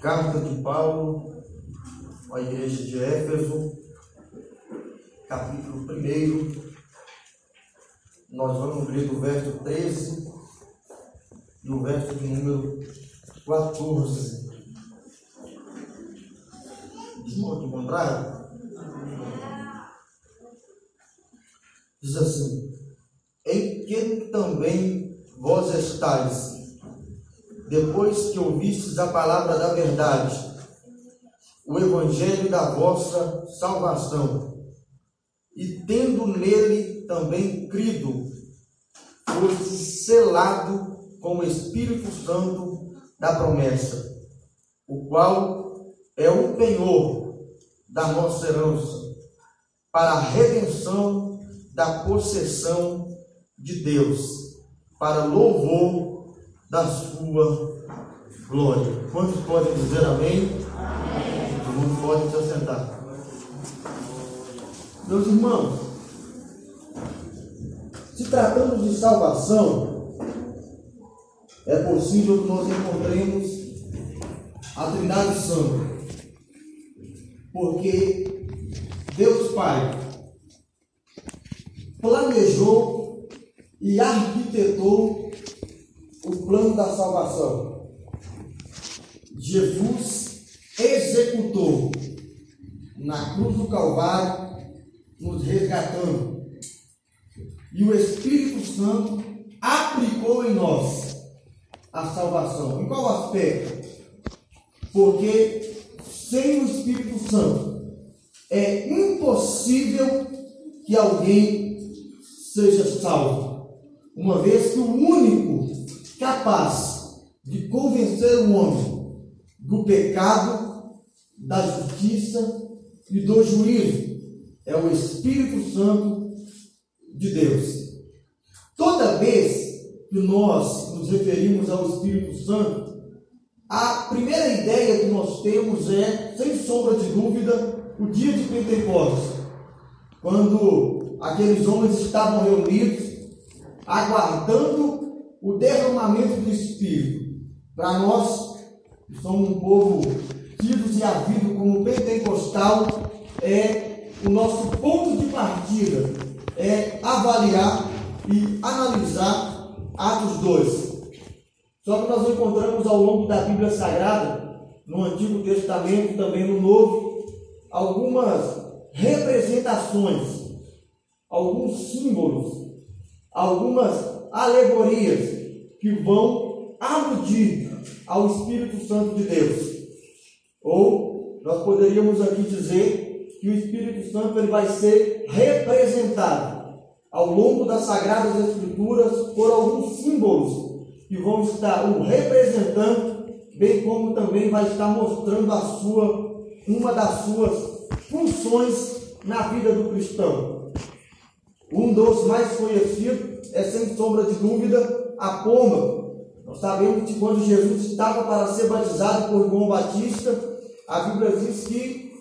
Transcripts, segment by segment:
Carta de Paulo à igreja de Éfeso, capítulo 1. Nós vamos ler do verso 13 e o verso de número 14. De modo contrário, diz assim: Em que também vós estáis depois que ouvistes a palavra da verdade, o evangelho da vossa salvação, e tendo nele também crido, foste selado com o Espírito Santo da promessa, o qual é o penhor da nossa herança, para a redenção da possessão de Deus, para louvor da sua glória. Quantos podem dizer amém? amém. Todo mundo pode se assentar. Meus irmãos, se tratando de salvação, é possível que nós encontremos a Trindade Santa. Porque Deus Pai planejou e arquitetou plano da salvação. Jesus executou na cruz do Calvário, nos resgatando. E o Espírito Santo aplicou em nós a salvação. Em qual aspecto? Porque sem o Espírito Santo é impossível que alguém seja salvo, uma vez que o único capaz de convencer o homem do pecado, da justiça e do juízo. É o Espírito Santo de Deus. Toda vez que nós nos referimos ao Espírito Santo, a primeira ideia que nós temos é, sem sombra de dúvida, o dia de Pentecostes, quando aqueles homens estavam reunidos, aguardando o derramamento do Espírito. Para nós, que somos um povo tidos e havido como pentecostal, é o nosso ponto de partida, é avaliar e analisar Atos 2. Só que nós encontramos ao longo da Bíblia Sagrada, no Antigo Testamento, também no Novo, algumas representações, alguns símbolos, algumas alegorias que vão aludir ao Espírito Santo de Deus. Ou nós poderíamos aqui dizer que o Espírito Santo ele vai ser representado ao longo das sagradas escrituras por alguns símbolos que vão estar o representando, bem como também vai estar mostrando a sua uma das suas funções na vida do cristão. Um dos mais conhecidos é sem sombra de dúvida a pomba. Nós sabemos que quando Jesus estava para ser batizado por João Batista, a Bíblia diz que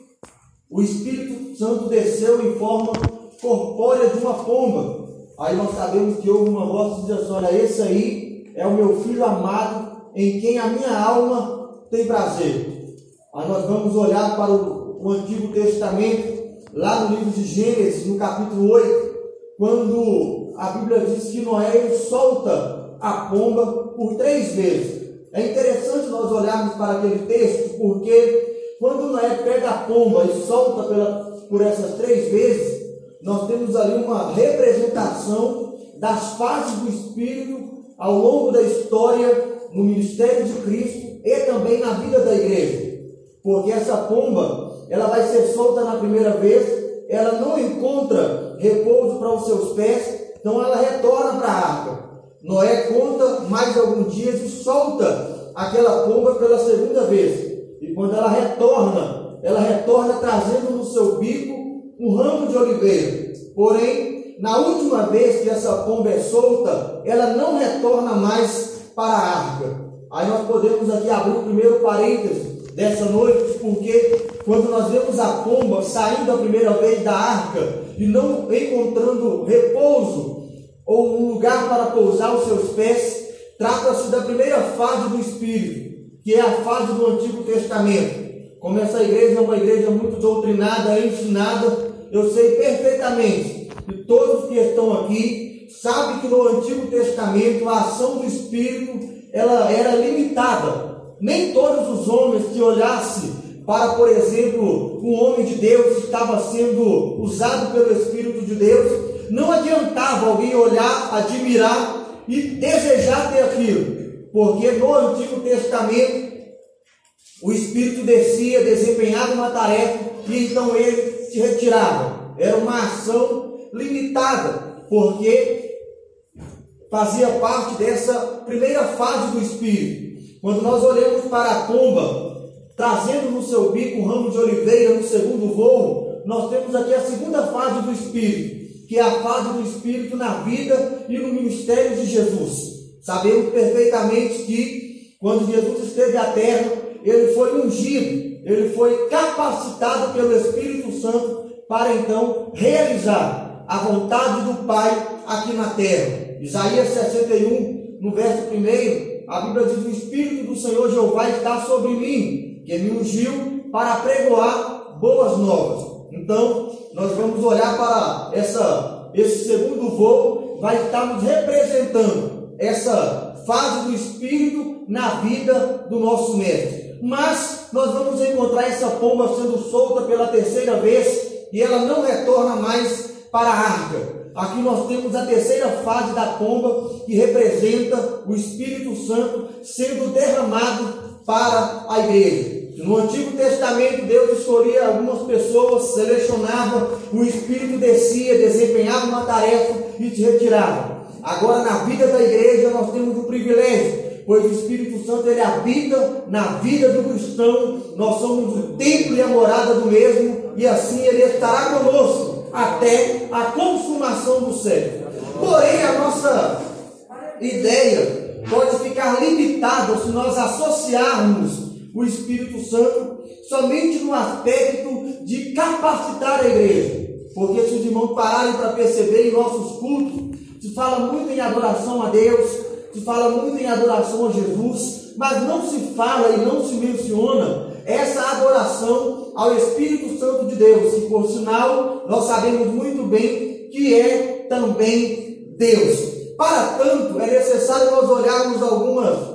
o Espírito Santo desceu em forma corpórea de uma pomba. Aí nós sabemos que houve uma voz que diz assim: Olha, esse aí é o meu filho amado, em quem a minha alma tem prazer. Aí nós vamos olhar para o, o Antigo Testamento, lá no livro de Gênesis, no capítulo 8, quando a Bíblia diz que Noé solta a pomba por três vezes. É interessante nós olharmos para aquele texto, porque quando Noé pega a pomba e solta pela, por essas três vezes, nós temos ali uma representação das fases do Espírito ao longo da história no ministério de Cristo e também na vida da igreja. Porque essa pomba, ela vai ser solta na primeira vez, ela não encontra repouso para os seus pés, então ela retorna para a arca. Noé conta mais alguns dias e solta aquela pomba pela segunda vez. E quando ela retorna, ela retorna trazendo no seu bico um ramo de oliveira. Porém, na última vez que essa pomba é solta, ela não retorna mais para a arca. Aí nós podemos aqui abrir o primeiro parênteses dessa noite, porque quando nós vemos a pomba saindo a primeira vez da arca, e não encontrando repouso ou um lugar para pousar os seus pés, trata-se da primeira fase do Espírito. que é a fase do Antigo Testamento. Como essa igreja é uma igreja muito doutrinada, ensinada, eu sei perfeitamente que todos que estão aqui sabem que no Antigo Testamento a ação do Espírito ela era limitada. Nem todos os homens que olhassem para, por exemplo, um homem de Deus que estava sendo usado pelo Espírito de Deus, não adiantava alguém olhar, admirar e desejar ter aquilo, porque no Antigo Testamento o Espírito descia, desempenhava uma tarefa e então ele se retirava. Era uma ação limitada, porque fazia parte dessa primeira fase do Espírito. Quando nós olhamos para a pomba, trazendo no seu bico um ramo de oliveira no segundo voo, nós temos aqui a segunda fase do Espírito, que é a fase do Espírito na vida e no ministério de Jesus. Sabemos perfeitamente que quando Jesus esteve à terra, ele foi ungido, ele foi capacitado pelo Espírito Santo para então realizar a vontade do Pai aqui na terra. Isaías 61, no verso 1, a Bíblia diz: O Espírito do Senhor Jeová está sobre mim que me ungiu para pregoar boas novas. Então, nós vamos olhar para essa, esse segundo voo, vai estar nos representando essa fase do Espírito na vida do nosso mestre. Mas nós vamos encontrar essa pomba sendo solta pela terceira vez e ela não retorna mais para a arca. Aqui nós temos a terceira fase da pomba que representa o Espírito Santo sendo derramado para a igreja. No Antigo Testamento, Deus escolhia algumas pessoas, selecionava, o Espírito descia, desempenhava uma tarefa e te retirava. Agora, na vida da igreja, nós temos o privilégio, pois o Espírito Santo ele habita na vida do cristão, nós somos o templo e a morada do mesmo, e assim ele estará conosco até a consumação do século. Porém, a nossa ideia pode ficar limitada se nós associarmos o Espírito Santo somente no aspecto de capacitar a igreja. Porque se os irmãos pararem para perceber em nossos cultos, se fala muito em adoração a Deus, se fala muito em adoração a Jesus, mas não se fala e não se menciona essa adoração ao Espírito Santo de Deus, que por sinal nós sabemos muito bem que é também Deus. Para tanto, é necessário nós olharmos algumas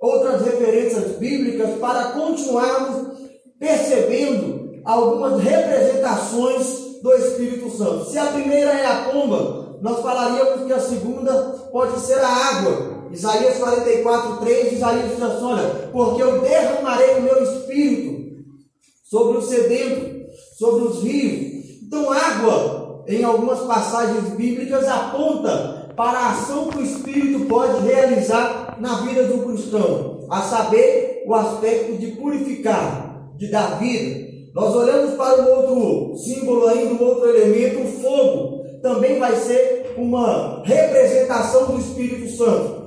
outras referências bíblicas para continuarmos percebendo algumas representações do Espírito Santo. Se a primeira é a pomba, nós falaríamos que a segunda pode ser a água. Isaías 44, 3, Isaías diz assim: olha, porque eu derramarei o meu espírito sobre o sedento, sobre os rios. Então, água, em algumas passagens bíblicas, aponta para a ação que o Espírito pode realizar na vida do cristão, a saber, o aspecto de purificar, de dar vida. Nós olhamos para um outro símbolo ainda, um outro elemento, o fogo, também vai ser uma representação do Espírito Santo.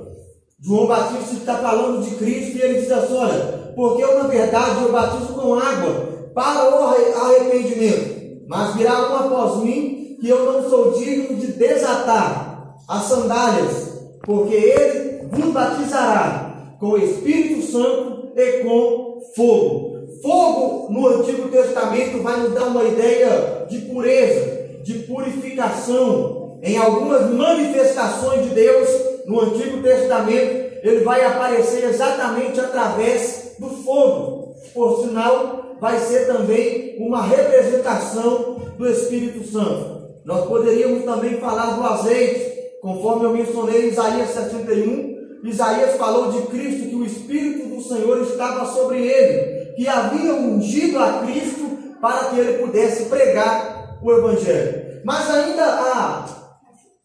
João Batista está falando de Cristo e ele diz assim: olha, porque eu, na verdade, eu batizo com água para o arrependimento, mas virá um após mim que eu não sou digno de desatar as sandálias, porque ele vos batizará com o Espírito Santo e com fogo. Fogo no Antigo Testamento vai nos dar uma ideia de pureza, de purificação. Em algumas manifestações de Deus no Antigo Testamento, ele vai aparecer exatamente através do fogo. Por sinal, vai ser também uma representação do Espírito Santo. Nós poderíamos também falar do azeite, conforme eu mencionei em Isaías 61, Isaías falou de Cristo que o Espírito do Senhor estava sobre ele, que havia ungido a Cristo para que ele pudesse pregar o Evangelho. Mas ainda há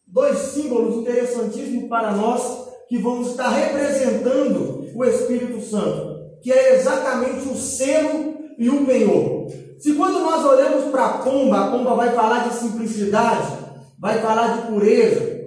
dois símbolos interessantíssimos para nós que vão estar representando o Espírito Santo, que é exatamente o selo e o penhor. Se quando nós olhamos para a pomba, a pomba vai falar de simplicidade, vai falar de pureza,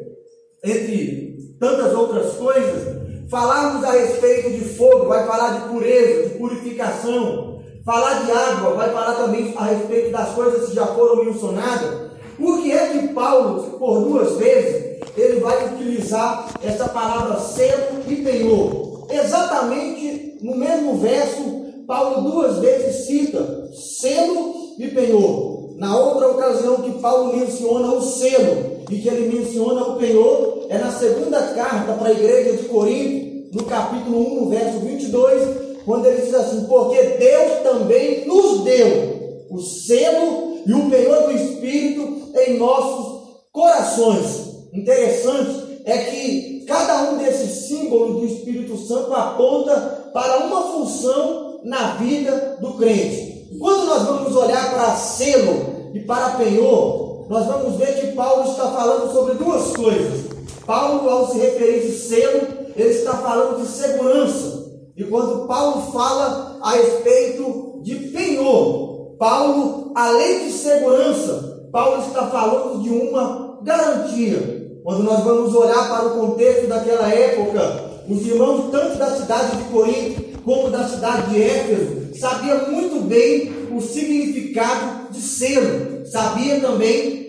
entre tantas outras coisas. Falarmos a respeito de fogo, vai falar de pureza, de purificação. Falar de água, vai falar também a respeito das coisas que já foram mencionadas. Por que é que Paulo, por duas vezes, ele vai utilizar essa palavra selo e penhor? exatamente no mesmo verso, Paulo duas vezes cita selo e penhor. Na outra ocasião que Paulo menciona o selo e que ele menciona o penhor, é na segunda carta para a igreja de Corinto, no capítulo 1, no verso 22, quando ele diz assim: Porque Deus também nos deu o selo e o penhor do Espírito em nossos corações. Interessante é que cada um desses símbolos do Espírito Santo aponta para uma função na vida do crente. Quando nós vamos olhar para selo e para penhor, nós vamos ver que Paulo está falando sobre duas coisas. Paulo, ao se referir de selo, ele está falando de segurança. E quando Paulo fala a respeito de penhor, Paulo, além de segurança, Paulo está falando de uma garantia. Quando nós vamos olhar para o contexto daquela época, os irmãos, tanto da cidade de Corinto como da cidade de Éfeso, sabiam muito bem o significado de selo, sabia também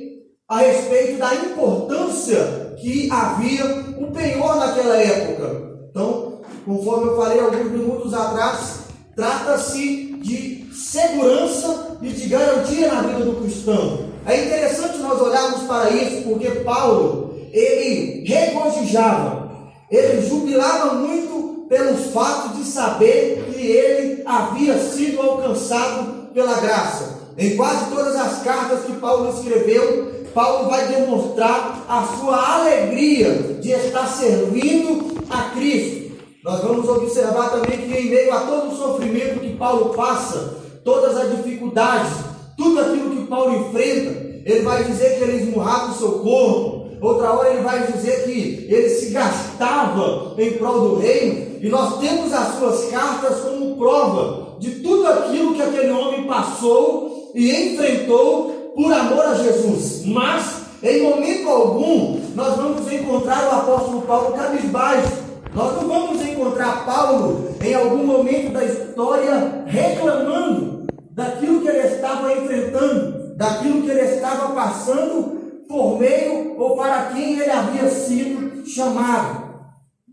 a respeito da importância que havia o penhor naquela época. Então, conforme eu falei alguns minutos atrás, trata-se de segurança e de garantia na vida do cristão. É interessante nós olharmos para isso, porque Paulo ele regozijava, ele jubilava muito pelo fato de saber que ele havia sido alcançado pela graça. Em quase todas as cartas que Paulo escreveu, Paulo vai demonstrar a sua alegria de estar servindo a Cristo. Nós vamos observar também que, em meio a todo o sofrimento que Paulo passa, todas as dificuldades, tudo aquilo que Paulo enfrenta, ele vai dizer que ele esmurrava o seu corpo, Outra hora ele vai dizer que ele se gastava em prol do reino, e nós temos as suas cartas como prova de tudo aquilo que aquele homem passou e enfrentou por amor a Jesus. Mas, em momento algum, nós vamos encontrar o apóstolo Paulo cabisbaixo. Nós não vamos encontrar Paulo em algum momento da história reclamando daquilo que ele estava enfrentando, daquilo que ele estava passando por meio ou para quem ele havia sido chamado.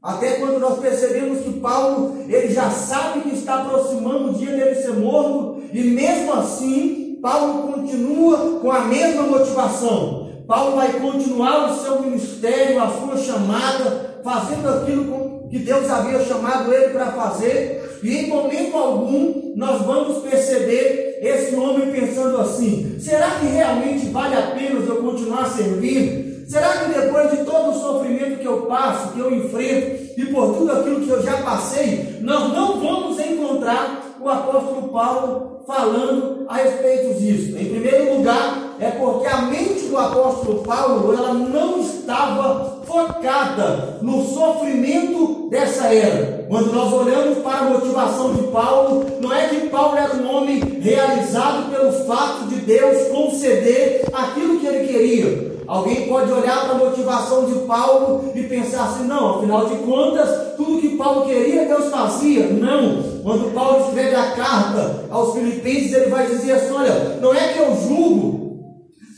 Até quando nós percebemos que Paulo, ele já sabe que está aproximando o dia dele ser morto, e mesmo assim, Paulo continua com a mesma motivação. Paulo vai continuar o seu ministério, a sua chamada, fazendo aquilo que Deus havia chamado ele para fazer, e em momento algum nós vamos perceber esse homem pensando assim: será que realmente vale a pena eu continuar servindo? Será que depois de todo o sofrimento que eu passo, que eu enfrento, e por tudo aquilo que eu já passei, nós não vamos encontrar o apóstolo Paulo falando a respeito disso? Em primeiro lugar, é porque a mente do apóstolo Paulo ela não estava focada no sofrimento dessa era. Quando nós olhamos para a motivação de Paulo, não é que Paulo era um homem realizado pelo fato de Deus conceder aquilo que ele queria. Alguém pode olhar para a motivação de Paulo e pensar assim: não, afinal de contas, tudo que Paulo queria, Deus fazia. Não. Quando Paulo escreve a carta aos Filipenses, ele vai dizer assim: olha, não é que eu julgo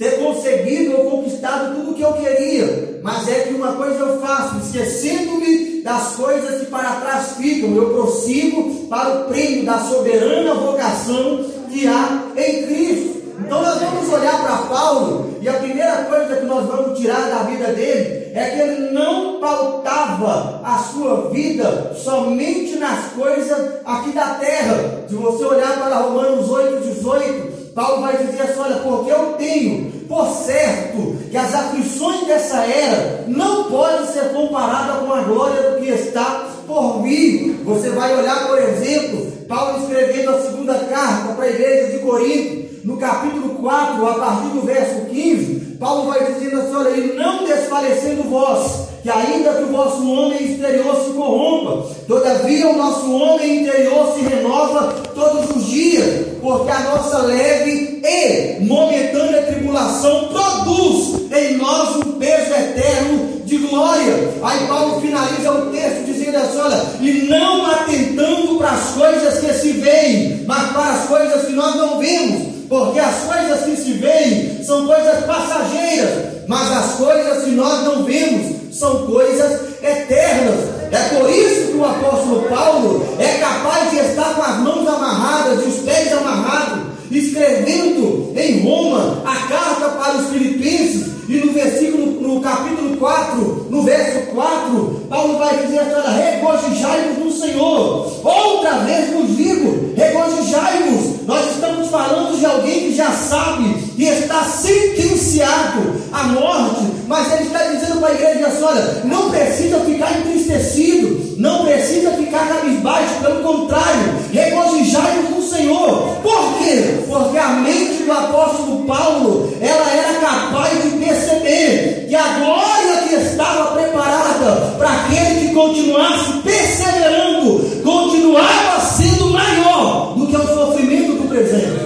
ter conseguido ou conquistado tudo o que eu queria, mas é que uma coisa eu faço, esquecendo-me das coisas que para trás ficam, eu prossigo para o prêmio da soberana vocação que há em Cristo. Então nós vamos olhar para Paulo e a primeira coisa que nós vamos tirar da vida dele é que ele não pautava a sua vida somente nas coisas aqui da terra. Se você olhar para Romanos 8, 18, Paulo vai dizer assim: olha, porque eu tenho por certo que as aflições dessa era não podem ser comparadas com a glória do que está por vir. Você vai olhar, por exemplo, Paulo escrevendo a segunda carta para a igreja de Corinto, no capítulo 4, a partir do verso 15, Paulo vai dizendo assim: olha, e não desfalecendo vós que ainda que o vosso homem exterior se corrompa, todavia o nosso homem interior se renova todos os dias, porque a nossa leve e momentânea tribulação produz em nós um peso eterno de glória. Aí Paulo finaliza o texto dizendo assim: olha, e não atentando para as coisas que se veem, mas para as coisas que nós não vemos. Porque as coisas que se veem são coisas passageiras, mas as coisas que nós não vemos são coisas eternas. É por isso que o apóstolo Paulo é capaz de estar com as mãos amarradas e os pés amarrados, escrevendo em Roma a carta para os filipenses, e no versículo no capítulo 4, no verso 4, Paulo vai dizer a história: regozijai-vos no Senhor. Outra vez vos digo, regozijai-vos. Nós estamos falando de alguém que já sabe que está sentenciado à morte, mas ele está dizendo para a igreja assim, olha, não precisa ficar entristecido, não precisa ficar cabisbaixo, pelo contrário, regozijai-vos no Senhor. Por quê? Porque a mente do apóstolo Paulo, ela era capaz de perceber que a glória que estava preparada para aquele que continuasse perseverando, continuava sendo maior do que o sofrimento do presente.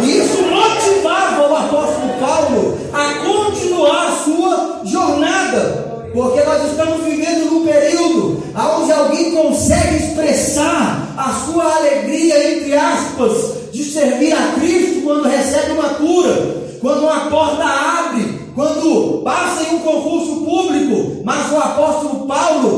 E isso motivava o apóstolo Paulo a continuar a sua jornada. Porque nós estamos vivendo num período onde alguém consegue expressar a sua alegria, entre aspas, de servir a Cristo quando recebe uma cura, quando uma porta abre, quando passa em um concurso público, mas o apóstolo Paulo,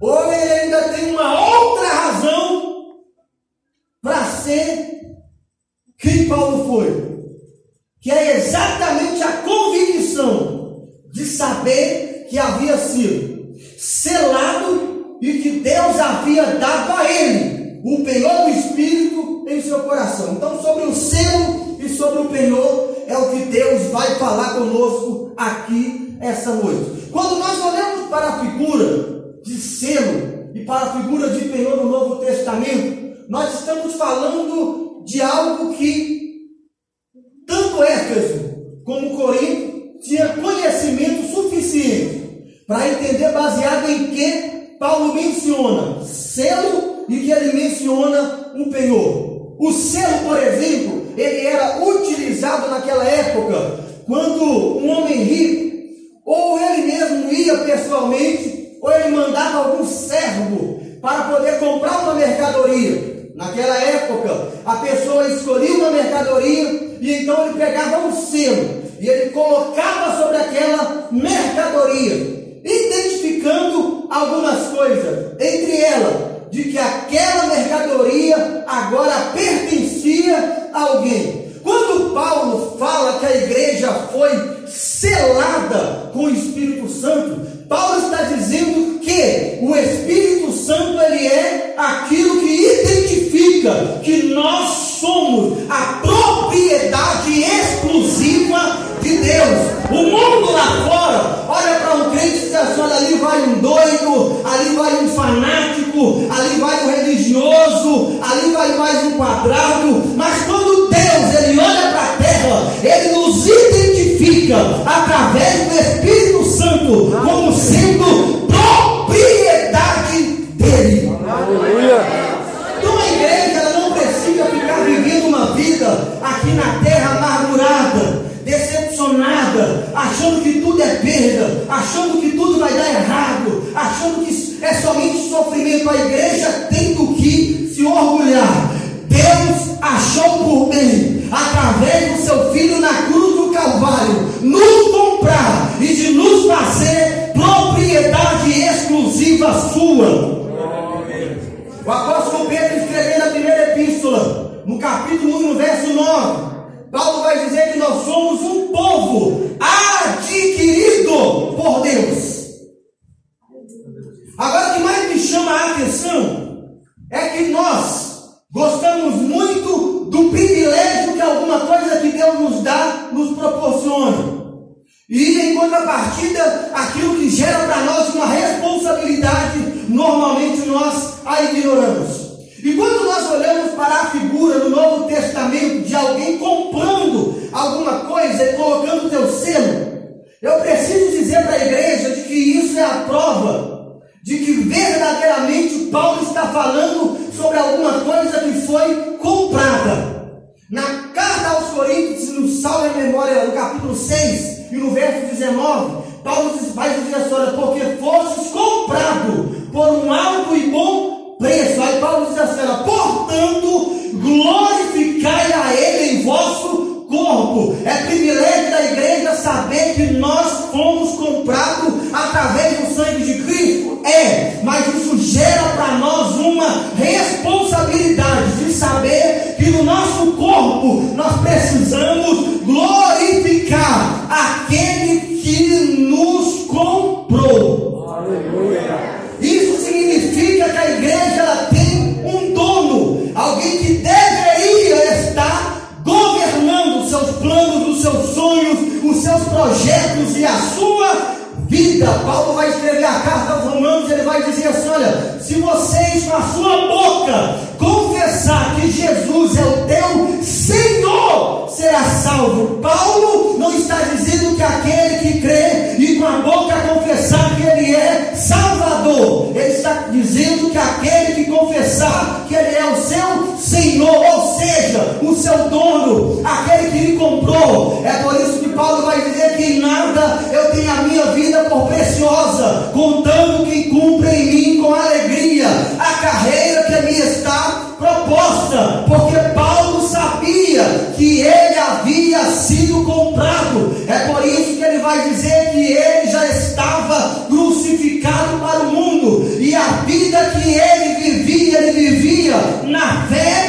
ou ele ainda tem uma outra razão para ser quem Paulo foi, que é exatamente a convicção de saber que havia sido selado e que Deus havia dado a ele o penhor do Espírito em seu coração. Então, sobre o selo e sobre o penhor é o que Deus vai falar conosco aqui essa noite. Quando nós olhamos para a figura de selo e para a figura de penhor no Novo Testamento, nós estamos falando de algo que tanto Éfeso como Corinto tinha conhecimento suficiente para entender baseado em que Paulo menciona selo e que ele menciona um penhor. O selo, por exemplo, ele era utilizado naquela época quando um homem rico, ou ele mesmo ia pessoalmente, ou ele mandava algum servo para poder comprar uma mercadoria. Naquela época, a pessoa escolhia uma mercadoria e então ele pegava um selo e ele colocava sobre aquela mercadoria, identificando algumas coisas, entre elas, de que aquela mercadoria agora pertencia a alguém. Quando Paulo proporciona. E em contrapartida, aquilo que gera para nós uma responsabilidade, normalmente nós a ignoramos. E quando nós olhamos para a figura no Novo Testamento de alguém comprando alguma coisa e colocando o teu selo, eu preciso dizer para a igreja de que isso é a prova de que verdadeiramente Paulo está falando sobre alguma coisa que foi comprada. Na carta aos Coríntios, no Salmo em Memória, no capítulo 6 e no verso 19, Paulo vai dizer assim: olha, porque fostes comprado por um alto e bom preço. Aí Paulo diz assim: olha, portanto, glorificai a Ele em vosso corpo. É privilégio da igreja saber que nós fomos comprados através do sangue de Cristo? É, mas isso gera para nós uma responsabilidade de saber que no nosso corpo nós precisamos glorificar aquele que nos comprou. Aleluia. Isso significa que a igreja tem os seus projetos e a sua vida. Paulo vai escrever a carta aos Romanos, ele vai dizer assim: olha, se vocês com a sua boca confessar que Jesus é o teu Senhor, será salvo. Paulo não está dizendo que aquele que crê e com a boca confessar que ele é Salvador, ele está dizendo que aquele que confessar que ele é o seu Senhor, ou seja, o seu dono, aquele que lhe comprou. É por isso que Paulo vai dizer que em nada eu tenho a minha vida por preciosa, contando que cumpre em mim com alegria a carreira que me está proposta, porque Paulo sabia que ele havia sido comprado. É por isso que ele vai dizer que ele já estava crucificado para o mundo, e a vida que ele vivia, ele vivia na fé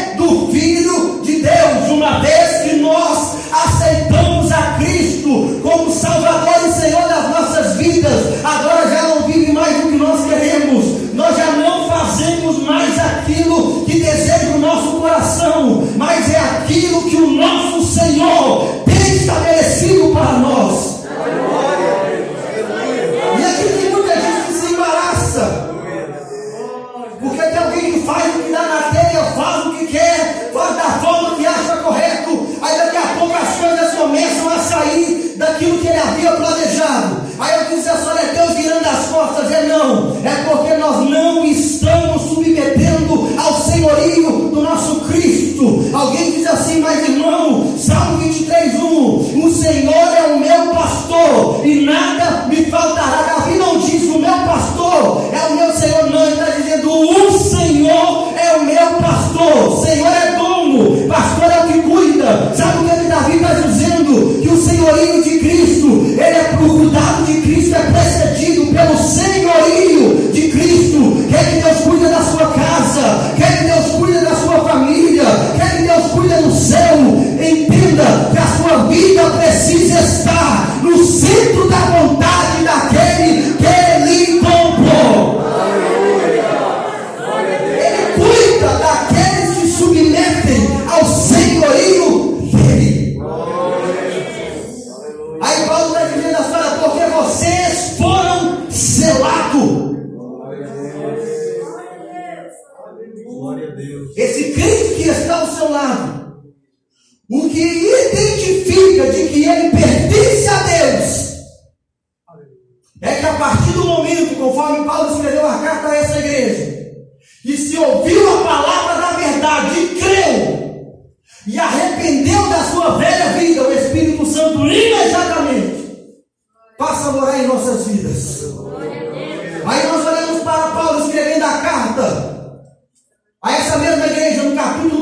eu disse assim: Deus virando as costas. É não, é porque nós não estamos submetendo ao senhorio do nosso Cristo. Alguém diz assim, mas irmão, Salmo 23, 1: O Senhor é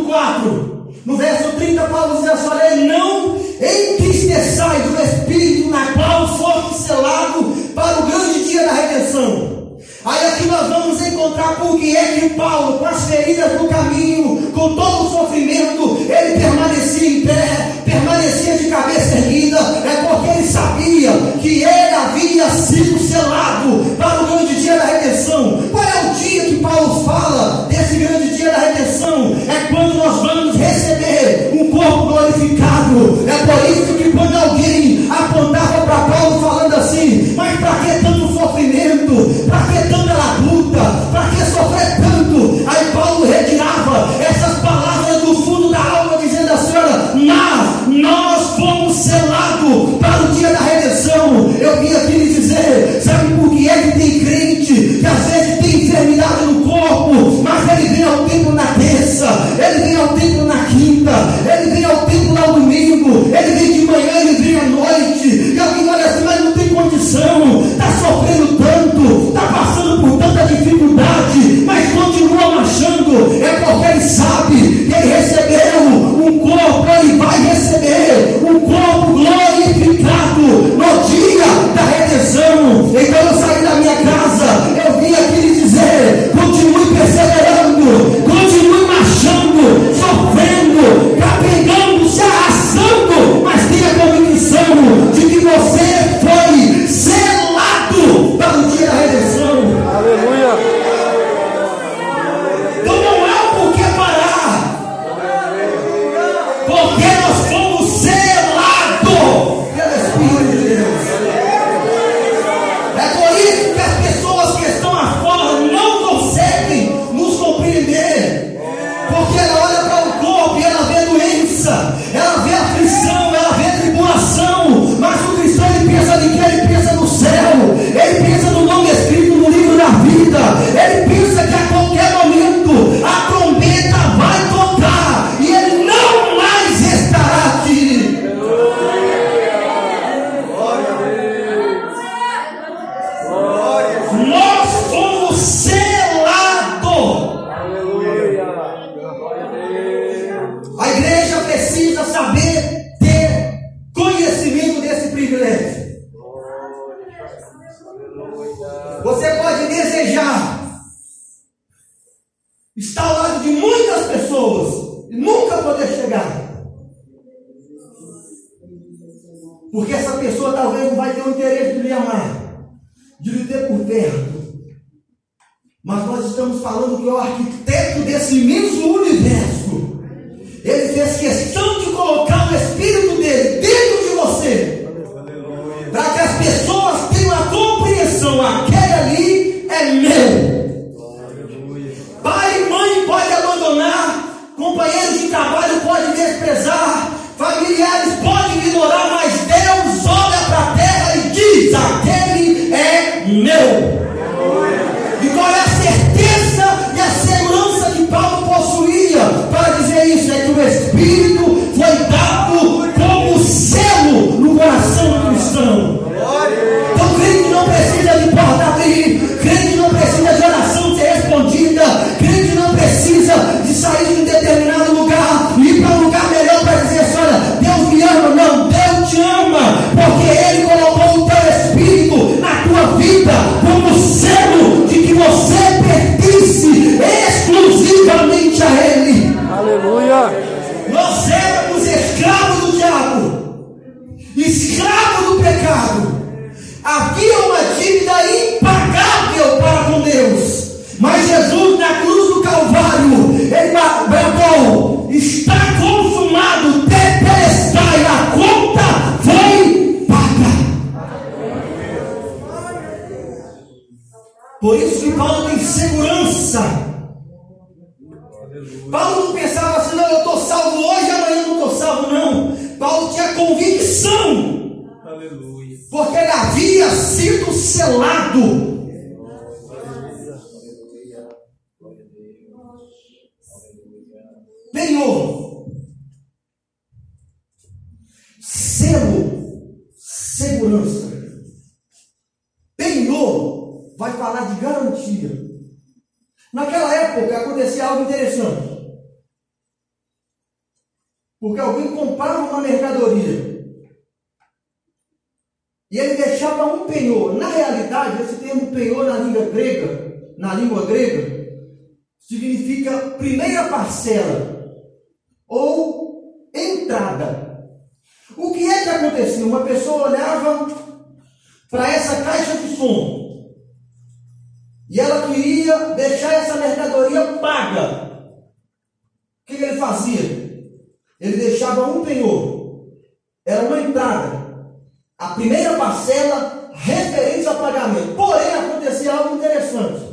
4, no verso 30, Paulo diz assim, a sua Não entristeçais do Espírito na qual foste selado para o grande dia da redenção. Aí aqui nós vamos encontrar por que é que Paulo, com as feridas do caminho, com todo o sofrimento, ele permanecia em pé, permanecia de cabeça erguida, é porque ele sabia que ele havia sido selado para o corpo glorificado. É por isso que quando alguém apontava para Paulo falando falando que o arquiteto desse imenso universo, ele fez questão de colocar o Espírito dele dentro de você, para que as pessoas tenham a compreensão: aquele ali é meu. Pai e mãe pode abandonar, companheiros de trabalho pode desprezar, familiares podem ignorar, mas Deus olha para a terra e diz: aquele é meu. É Paulo tem segurança. Paulo não pensava assim, não, eu estou salvo hoje, amanhã não estou salvo, não. Paulo tinha convicção, Aleluia. porque ele havia sido selado. Penhor, selo, segurança. Penhor vai falar de. Naquela época acontecia algo interessante. Porque alguém comprava uma mercadoria e ele deixava um penhor. Na realidade, esse termo penhor na língua grega na língua grega, significa primeira parcela ou entrada. O que é que acontecia? Uma pessoa olhava para essa caixa de som e ela queria deixar essa mercadoria paga. O que, ele fazia? Ele deixava um penhor, era uma entrada, a primeira parcela referente ao pagamento. Porém, acontecia algo interessante.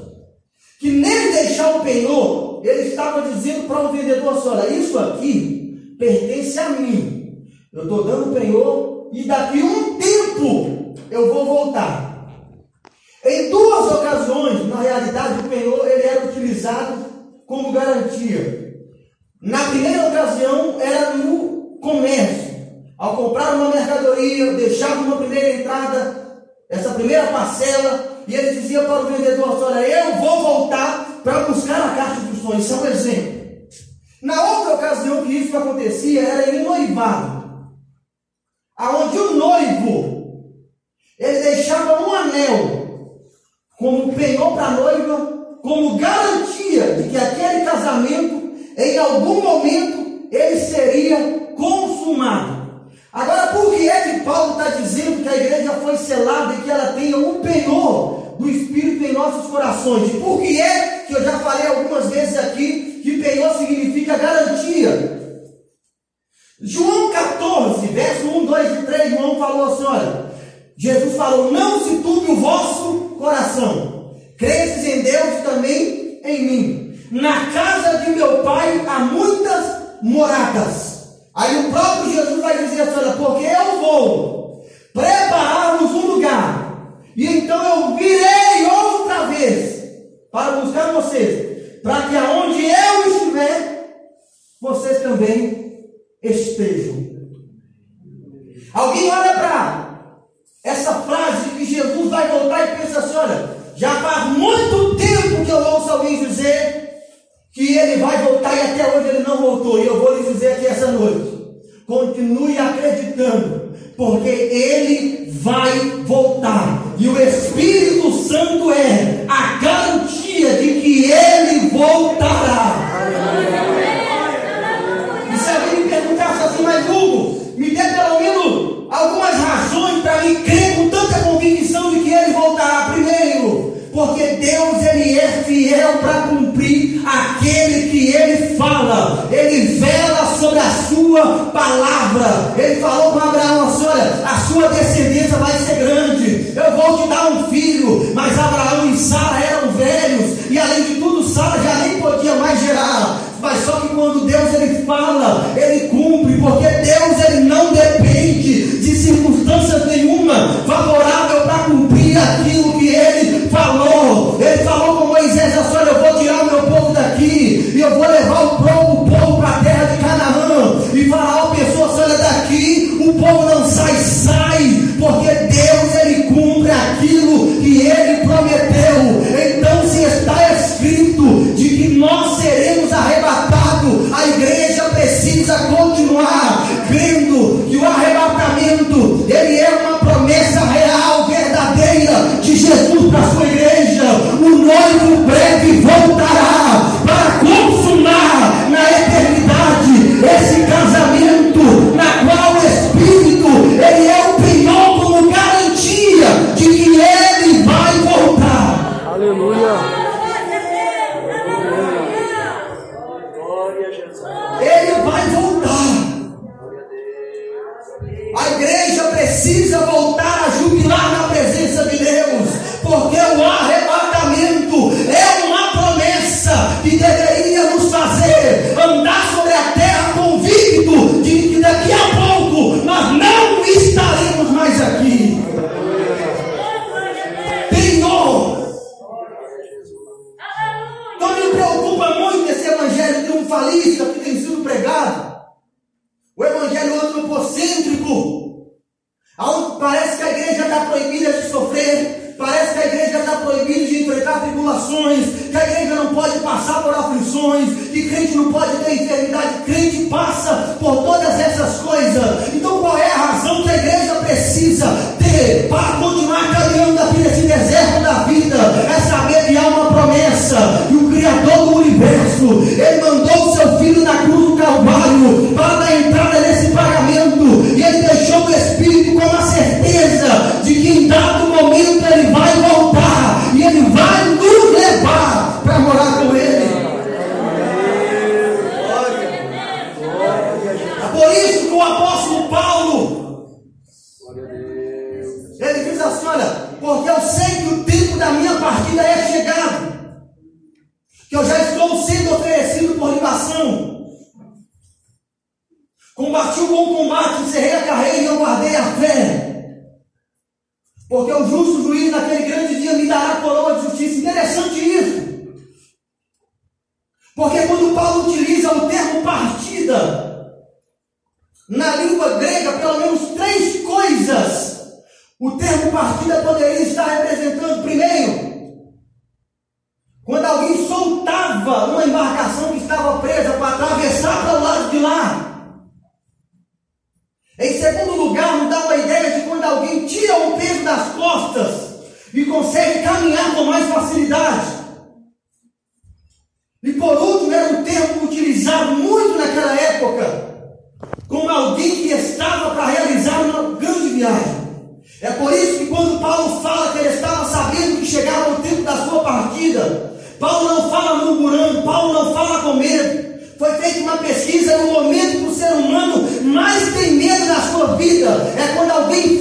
Que nele deixar o penhor, ele estava dizendo para o vendedor assim, olha, isso aqui pertence a mim. Eu estou dando o penhor e daqui um tempo eu vou voltar. Em duas ocasiões, na realidade, o penhor ele era utilizado como garantia. Na primeira ocasião, era no comércio. Ao comprar uma mercadoria, deixava uma primeira entrada, essa primeira parcela, e ele dizia para o vendedor: assim, Olha, eu vou voltar para buscar a caixa de sonhos. Isso é um exemplo. Na outra ocasião que acontecia, era em noivado, aonde o noivo ele deixava um anel como penhor para a noiva, como garantia de que aquele casamento, em algum momento, ele seria consumado. Agora, por que é que Paulo está dizendo que a igreja foi selada e que ela tenha um penhor do Espírito em nossos corações? E por que é que eu já falei algumas vezes aqui que penhor significa garantia? João 14, verso 1, 2 e 3, João falou assim: olha, Jesus falou: Não se turbe o vosso coração. Credes em Deus e também em mim. Na casa de meu pai há muitas moradas. Aí o próprio Jesus vai dizer assim: Olha, porque eu vou preparar-vos um lugar. E então eu virei outra vez para buscar vocês, para que aonde eu estiver, vocês também estejam. Alguém olha para essa frase que Jesus vai pensa assim: olha, já faz muito tempo que eu ouço alguém dizer que ele vai voltar e até hoje ele não voltou. E eu vou lhe dizer aqui essa noite: continue acreditando, porque ele vai voltar. E o Espírito Santo é a garantia de que ele voltará. Porque Deus ele é fiel para cumprir aquele que ele fala. Ele vela sobre a sua palavra. Ele falou para Abraão assim: olha, a sua descendência vai ser grande. Eu vou te dar um filho. Mas Abraão e Sara eram velhos. E além de tudo, Sara já nem podia mais gerar. Mas só que quando Deus ele fala, ele cumpre, porque Deus ele não depende de circunstâncias nenhuma favorável para cumprir aquilo que falou. Ele falou com Moisés: olha, eu vou tirar o meu povo daqui e eu vou levar o povo, povo para a terra de Canaã. E Faraó pensou assim: olha, daqui o povo não sai, sai, porque Deus ele cumpre aquilo que ele prometeu. Em dado momento ele vai voltar e ele vai nos levar para morar com ele. É por isso que o apóstolo Paulo ele diz assim: olha, porque eu sei que o tempo da minha partida é chegado que eu já estou sendo oferecido por libação. Combati o bom combate, encerrei a carreira e eu guardei a fé. Porque o justo juiz naquele grande dia me dará coroa de justiça. Interessante isso. Porque quando Paulo utiliza o termo partida, na língua grega, pelo menos três coisas, o termo partida poderia estar representando. Primeiro, quando alguém soltava uma embarcação que estava presa para atravessar para o lado de lá. Em segundo lugar, nos dá uma ideia tira o peso das costas e consegue caminhar com mais facilidade. E por último, era um termo utilizado muito naquela época, como alguém que estava para realizar uma grande viagem. É por isso que quando Paulo fala que ele estava sabendo que chegava o tempo da sua partida, Paulo não fala murmurando, Paulo não fala com medo. Foi feita uma pesquisa no momento que o ser humano mais tem medo na sua vida é quando alguém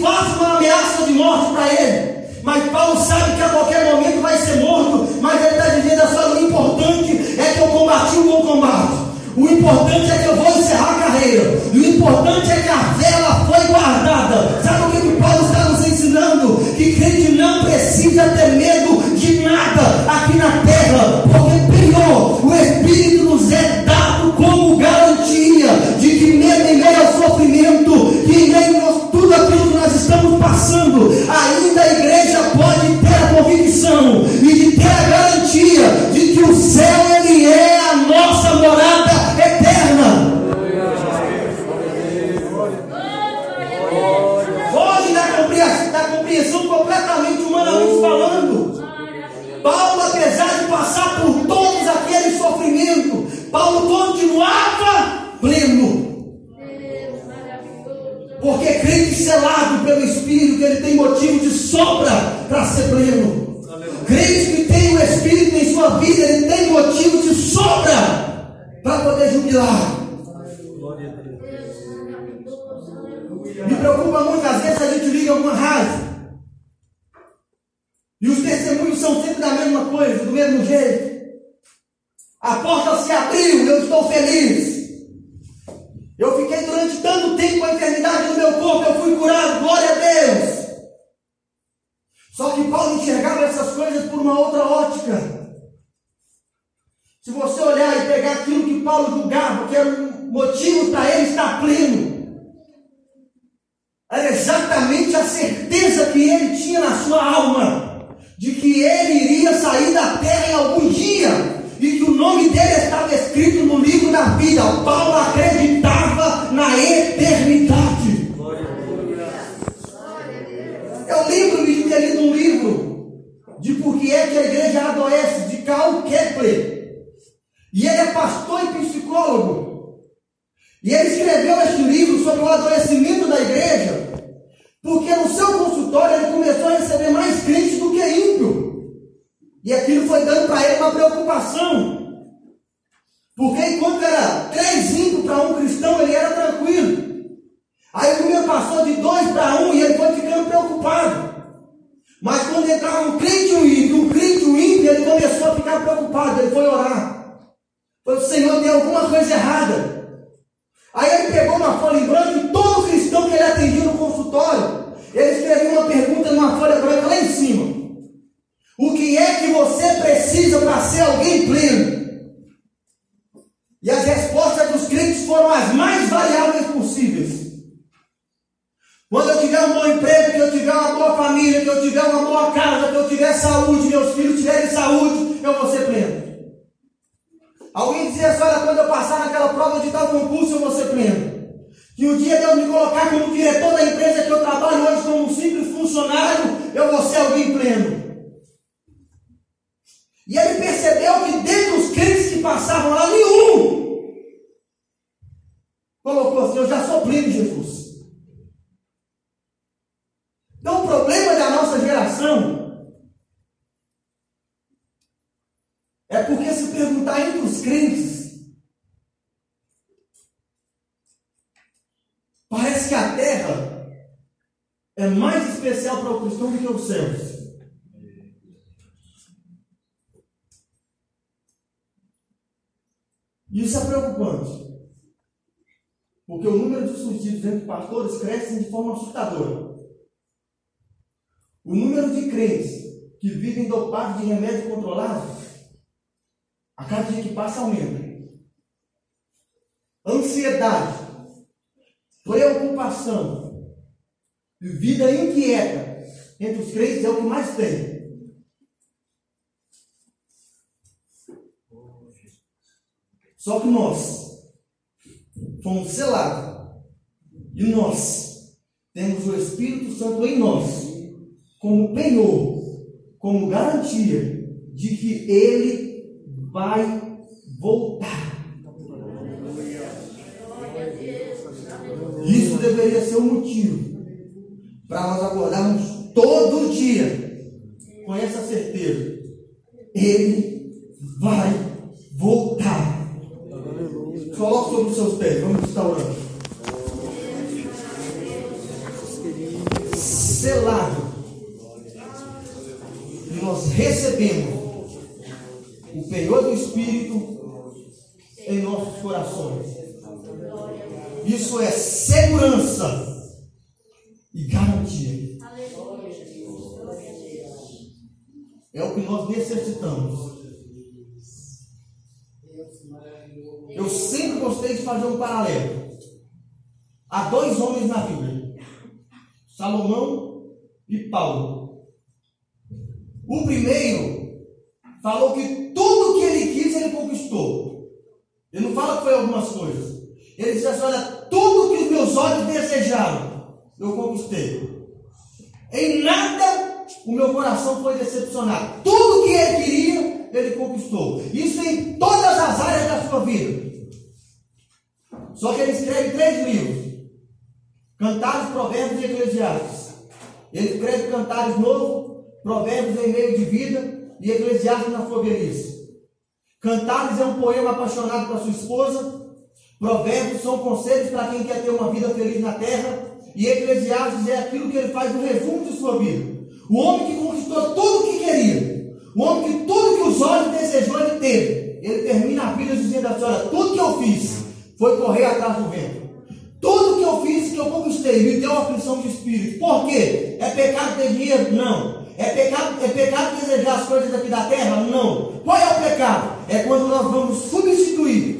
Paulo julgava, que era um motivo para ele estar pleno, era exatamente a certeza que ele tinha na sua alma de que ele iria sair da terra em algum dia e que o nome dele estava escrito no livro da vida. Paulo acreditava na eternidade. Eu lembro-me de ter lido um livro de por que é que a igreja adoece, de Karl Kepler. E ele é pastor e psicólogo. E ele escreveu este livro sobre o adoecimento da igreja, porque no seu consultório ele começou a receber mais crentes do que ímpio. E aquilo foi dando para ele uma preocupação. Porque enquanto era três ímpios para um cristão, ele era tranquilo. Aí o número passou de dois para um e ele foi ficando preocupado. Mas quando entrava um crente e um ímpio, um crente e um ímpio, ele começou a ficar preocupado. Ele foi orar. O Senhor, tem alguma coisa errada. Aí ele pegou uma folha em branco e todo cristão que ele atendia no consultório, ele escreveu uma pergunta numa folha branca lá em cima. O que é que você precisa para ser alguém pleno? E as respostas dos crentes foram as mais variáveis possíveis. Quando eu tiver um bom emprego, que eu tiver uma boa família, que eu tiver uma boa casa, que eu tiver saúde, meus filhos tiverem saúde, eu vou ser pleno. Alguém dizia assim: olha, quando eu passar naquela prova de tal concurso, eu vou ser pleno. Que o dia de eu me colocar como diretor da empresa que eu trabalho hoje como um simples funcionário, eu vou ser alguém pleno. E ele percebeu que dentre os crentes que passavam lá, nenhum colocou assim: Eu já sou de Jesus. Então, o problema da nossa geração é porque se perguntar entre os crentes, parece que a terra é mais especial para o cristão do que os céus. Isso é preocupante. Porque o número de suicídios entre pastores cresce de forma assustadora. O número de crentes que vivem dopados de remédio controlado, a cada dia que passa aumenta. Ansiedade, preocupação, vida inquieta entre os crentes é o que mais tem. Só que nós fomos selados e nós temos o Espírito Santo em nós como penhor, como garantia de que ele vai voltar. Isso deveria ser um motivo para nós acordarmos todo dia com essa certeza. Ele vai voltar. Coloque sobre os seus pés, vamos estar orando. Selado nós recebemos o penhor do Espírito em nossos corações. Isso é É o que nós necessitamos. Eu sempre gostei de fazer um paralelo. Há dois homens na Bíblia: Salomão e Paulo. O primeiro falou que tudo que ele quis ele conquistou. Ele não fala que foi algumas coisas. Ele diz assim: olha, tudo que os meus olhos desejaram, eu conquistei. Em nada o meu coração foi decepcionado. Tudo que ele queria, ele conquistou. Isso em todas as áreas da sua vida. Só que ele escreve três livros: Cantares, Provérbios e Eclesiastes. Ele escreve Cantares Novo, Provérbios em meio de vida e Eclesiastes na sua velhice. Cantares é um poema apaixonado para sua esposa. Provérbios são conselhos para quem quer ter uma vida feliz na terra. E Eclesiastes é aquilo que ele faz no resumo de sua vida. O homem que conquistou tudo o que queria. O homem que tudo que os olhos desejou, ele teve. Ele termina a vida dizendo assim: olha, tudo que eu fiz foi correr atrás do vento. Tudo que eu fiz, que eu conquistei, me deu aflição de espírito. Por quê? É pecado ter dinheiro? Não. É pecado, é pecado desejar as coisas aqui da terra? Não. Qual é o pecado? É quando nós vamos substituir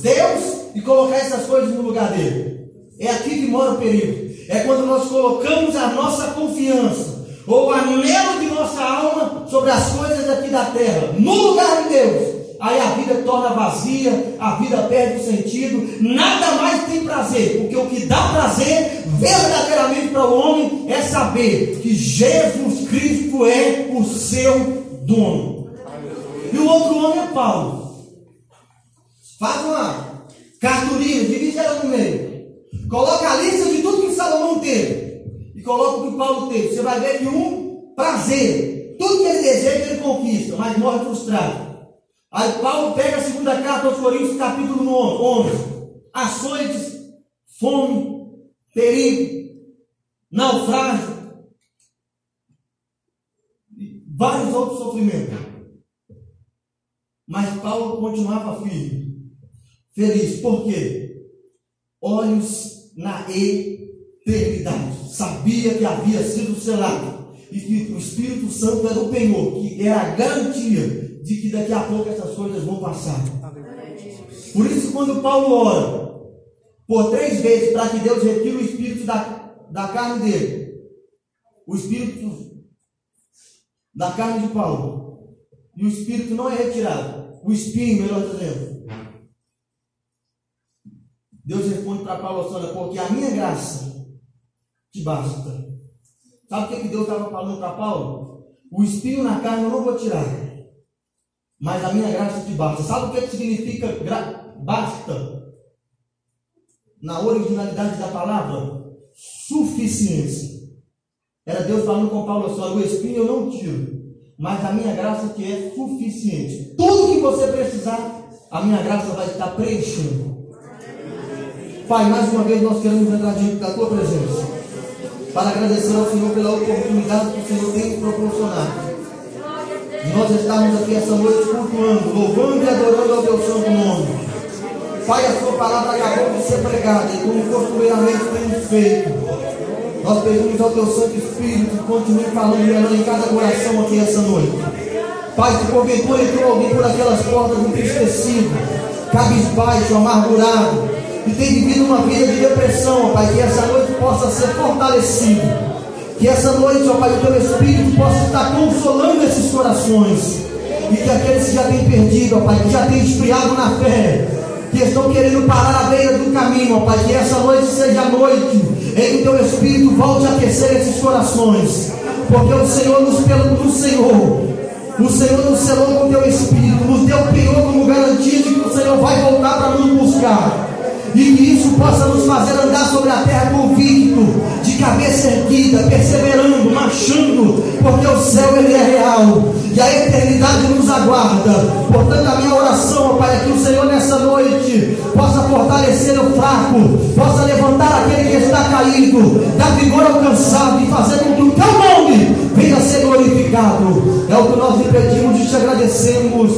Deus e colocar essas coisas no lugar dele. É aqui que mora o perigo. É quando nós colocamos a nossa confiança ou o anelo de nossa alma sobre as coisas aqui da terra, no lugar de Deus aí a vida torna vazia, a vida perde o sentido, nada mais tem prazer, porque o que dá prazer verdadeiramente para o homem é saber que Jesus Cristo é o seu dono. E o outro homem é Paulo. Faz uma cartolina, divide ela no meio. Coloca a lista de tudo que Salomão teve. E coloca o que Paulo teve. Você vai ver que um prazer, tudo que ele deseja, ele conquista, mas morre frustrado. Aí Paulo pega a segunda carta aos Coríntios, capítulo 11. Açoites, fome, perigo, naufrágio, e vários outros sofrimentos. Mas Paulo continuava firme, feliz. Por quê? Olhos na Sabia que havia sido selado. E que o Espírito Santo era o penhor, que era a garantia de que daqui a pouco essas coisas vão passar. Por isso, quando Paulo ora por três vezes para que Deus retire o espírito da, da carne dele, o espírito da carne de Paulo, e o espírito não é retirado, o espinho, melhor dizendo. Deus responde para Paulo assim: porque a minha graça te basta. Sabe o que Deus estava falando para Paulo? O espinho na carne eu não vou tirar. mas a minha graça te basta. Sabe o que, que significa gra... basta? Na originalidade da palavra, suficiência. Era Deus falando com Paulo assim: o espinho eu não tiro, mas a minha graça te é suficiente. Tudo que você precisar, a minha graça vai estar preenchendo. Pai, mais uma vez nós queremos entrar diante da tua presença para agradecer ao Senhor pela oportunidade que o Senhor tem proporcionado. Nós estamos aqui essa noite cultuando, louvando e adorando ao teu santo nome. Pai, a sua palavra acabou de ser pregada e como costumeiramente temos feito. Nós pedimos ao teu Santo Espírito que continue falando melhor em cada coração aqui essa noite. Pai, se porventura entrou alguém por aquelas portas entristecido, cabisbaixo, amargurado, que tem vivido uma vida de depressão, Pai, que essa noite possa ser fortalecido. Que essa noite, ó Pai, o teu Espírito possa estar consolando esses corações. E que aqueles que já têm perdido, ó Pai, que já têm esfriado na fé, que estão querendo parar à beira do caminho, ó Pai, que essa noite seja a noite em que o teu Espírito volte a aquecer esses corações. Porque o Senhor nos do Senhor. O Senhor nos selou com o teu Espírito, nos deu o Senhor como garantia de que o Senhor vai voltar para nos buscar e que isso possa nos fazer andar sobre a terra convicto, de cabeça erguida, perseverando, marchando, porque o céu ele é real e a eternidade nos aguarda. Portanto, a minha oração, Pai, é que o Senhor nessa noite possa fortalecer o fraco, possa levantar aquele que está caído, dar vigor ao cansado e fazer com que o teu nome venha a ser glorificado. É o que nós lhe pedimos e te agradecemos.